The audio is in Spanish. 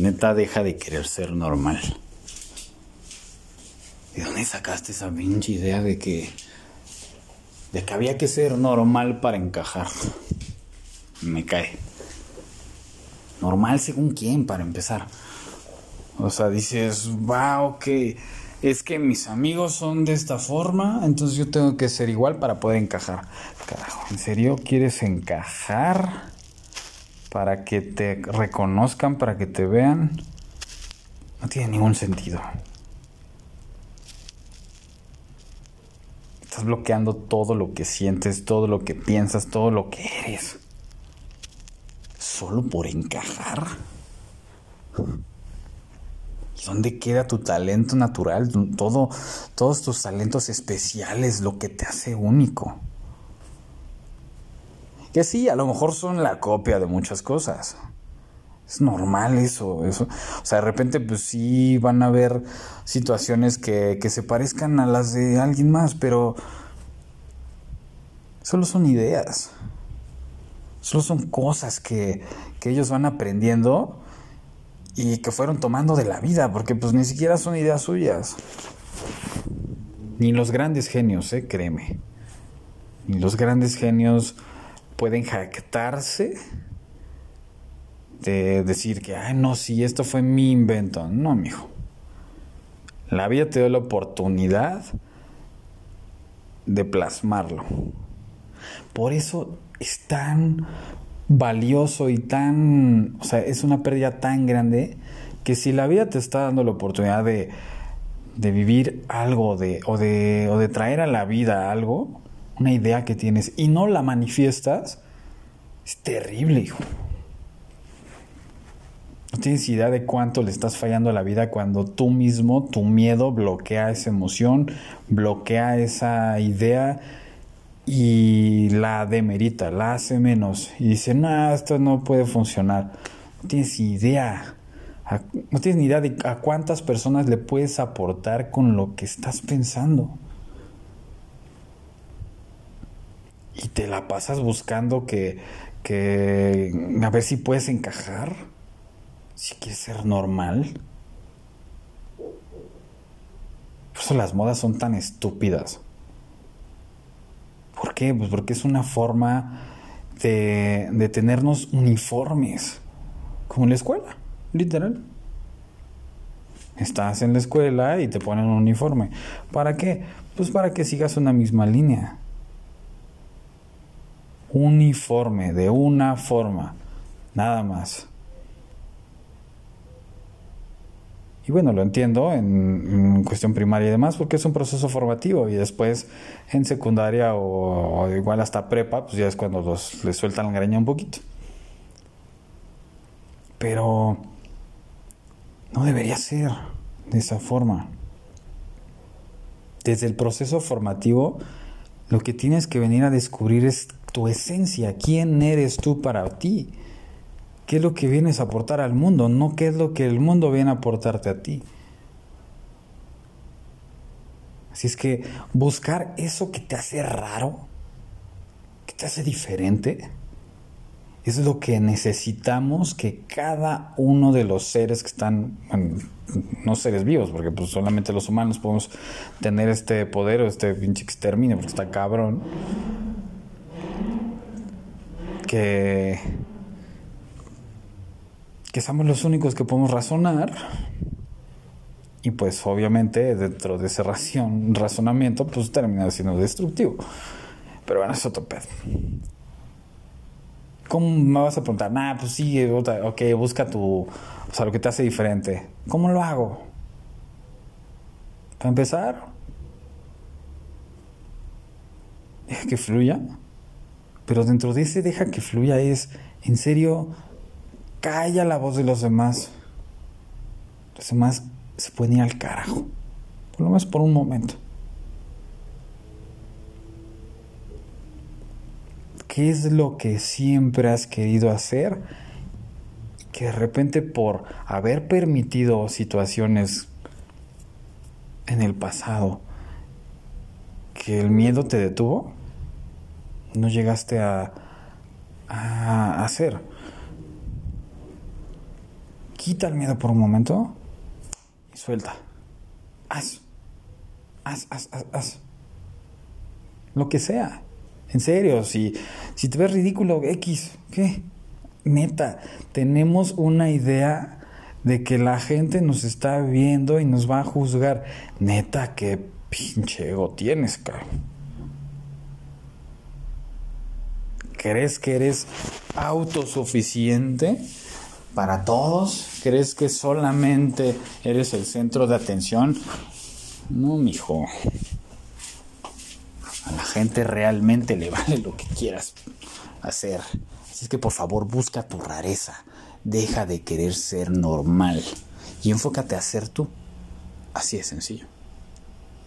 Neta, deja de querer ser normal. ¿De dónde sacaste esa pinche idea de que. de que había que ser normal para encajar? Me cae. Normal según quién, para empezar. O sea, dices, wow, que es que mis amigos son de esta forma, entonces yo tengo que ser igual para poder encajar. Carajo, ¿en serio quieres encajar? Para que te reconozcan, para que te vean. No tiene ningún sentido. Estás bloqueando todo lo que sientes, todo lo que piensas, todo lo que eres. Solo por encajar. ¿Y dónde queda tu talento natural? Todo, todos tus talentos especiales, lo que te hace único. Que sí, a lo mejor son la copia de muchas cosas. Es normal eso, eso. O sea, de repente, pues sí van a haber situaciones que, que se parezcan a las de alguien más, pero solo son ideas. Solo son cosas que, que ellos van aprendiendo y que fueron tomando de la vida, porque pues ni siquiera son ideas suyas. Ni los grandes genios, eh, créeme. Ni los grandes genios pueden jactarse de decir que, ay, no, si esto fue mi invento. No, mijo. La vida te dio la oportunidad de plasmarlo. Por eso es tan valioso y tan, o sea, es una pérdida tan grande que si la vida te está dando la oportunidad de, de vivir algo de, o, de, o de traer a la vida algo, una idea que tienes y no la manifiestas, es terrible, hijo. No tienes idea de cuánto le estás fallando a la vida cuando tú mismo, tu miedo bloquea esa emoción, bloquea esa idea y la demerita, la hace menos y dice, no, esto no puede funcionar. No tienes idea, no tienes ni idea de a cuántas personas le puedes aportar con lo que estás pensando. Y te la pasas buscando que, que a ver si puedes encajar, si quieres ser normal. Por eso las modas son tan estúpidas. ¿Por qué? Pues porque es una forma de, de tenernos uniformes, como en la escuela, literal. Estás en la escuela y te ponen un uniforme. ¿Para qué? Pues para que sigas una misma línea uniforme, de una forma, nada más. Y bueno, lo entiendo en, cuestión primaria y demás, porque es un proceso formativo y después en secundaria o, igual hasta prepa, pues ya es cuando los, les sueltan la greña un poquito. Pero no debería ser de esa forma. Desde el proceso formativo, lo que tienes que venir a descubrir es tu esencia, quién eres tú para ti, qué es lo que vienes a aportar al mundo, no qué es lo que el mundo viene a aportarte a ti. Así es que buscar eso que te hace raro, que te hace diferente, es lo que necesitamos que cada uno de los seres que están, no seres vivos, porque pues solamente los humanos podemos tener este poder o este pinche exterminio, porque está cabrón que, que somos los únicos que podemos razonar y pues obviamente dentro de ese razonamiento pues termina siendo destructivo. Pero bueno, es otro pedo. ¿Cómo me vas a preguntar? Nah, pues sí, ok, busca tu, o sea, lo que te hace diferente. ¿Cómo lo hago? Para empezar, que fluya. Pero dentro de ese deja que fluya es, en serio, calla la voz de los demás. Los demás se pueden ir al carajo. Por lo menos por un momento. ¿Qué es lo que siempre has querido hacer? Que de repente por haber permitido situaciones en el pasado que el miedo te detuvo, no llegaste a, a hacer. Quita el miedo por un momento y suelta. Haz. Haz, haz, haz, haz. Lo que sea. En serio, si, si te ves ridículo, X, ¿qué? Neta, tenemos una idea de que la gente nos está viendo y nos va a juzgar. Neta, qué pinche ego tienes, cabrón. ¿Crees que eres autosuficiente para todos? ¿Crees que solamente eres el centro de atención? No, mijo. A la gente realmente le vale lo que quieras hacer. Así es que por favor busca tu rareza. Deja de querer ser normal y enfócate a ser tú. Así de sencillo.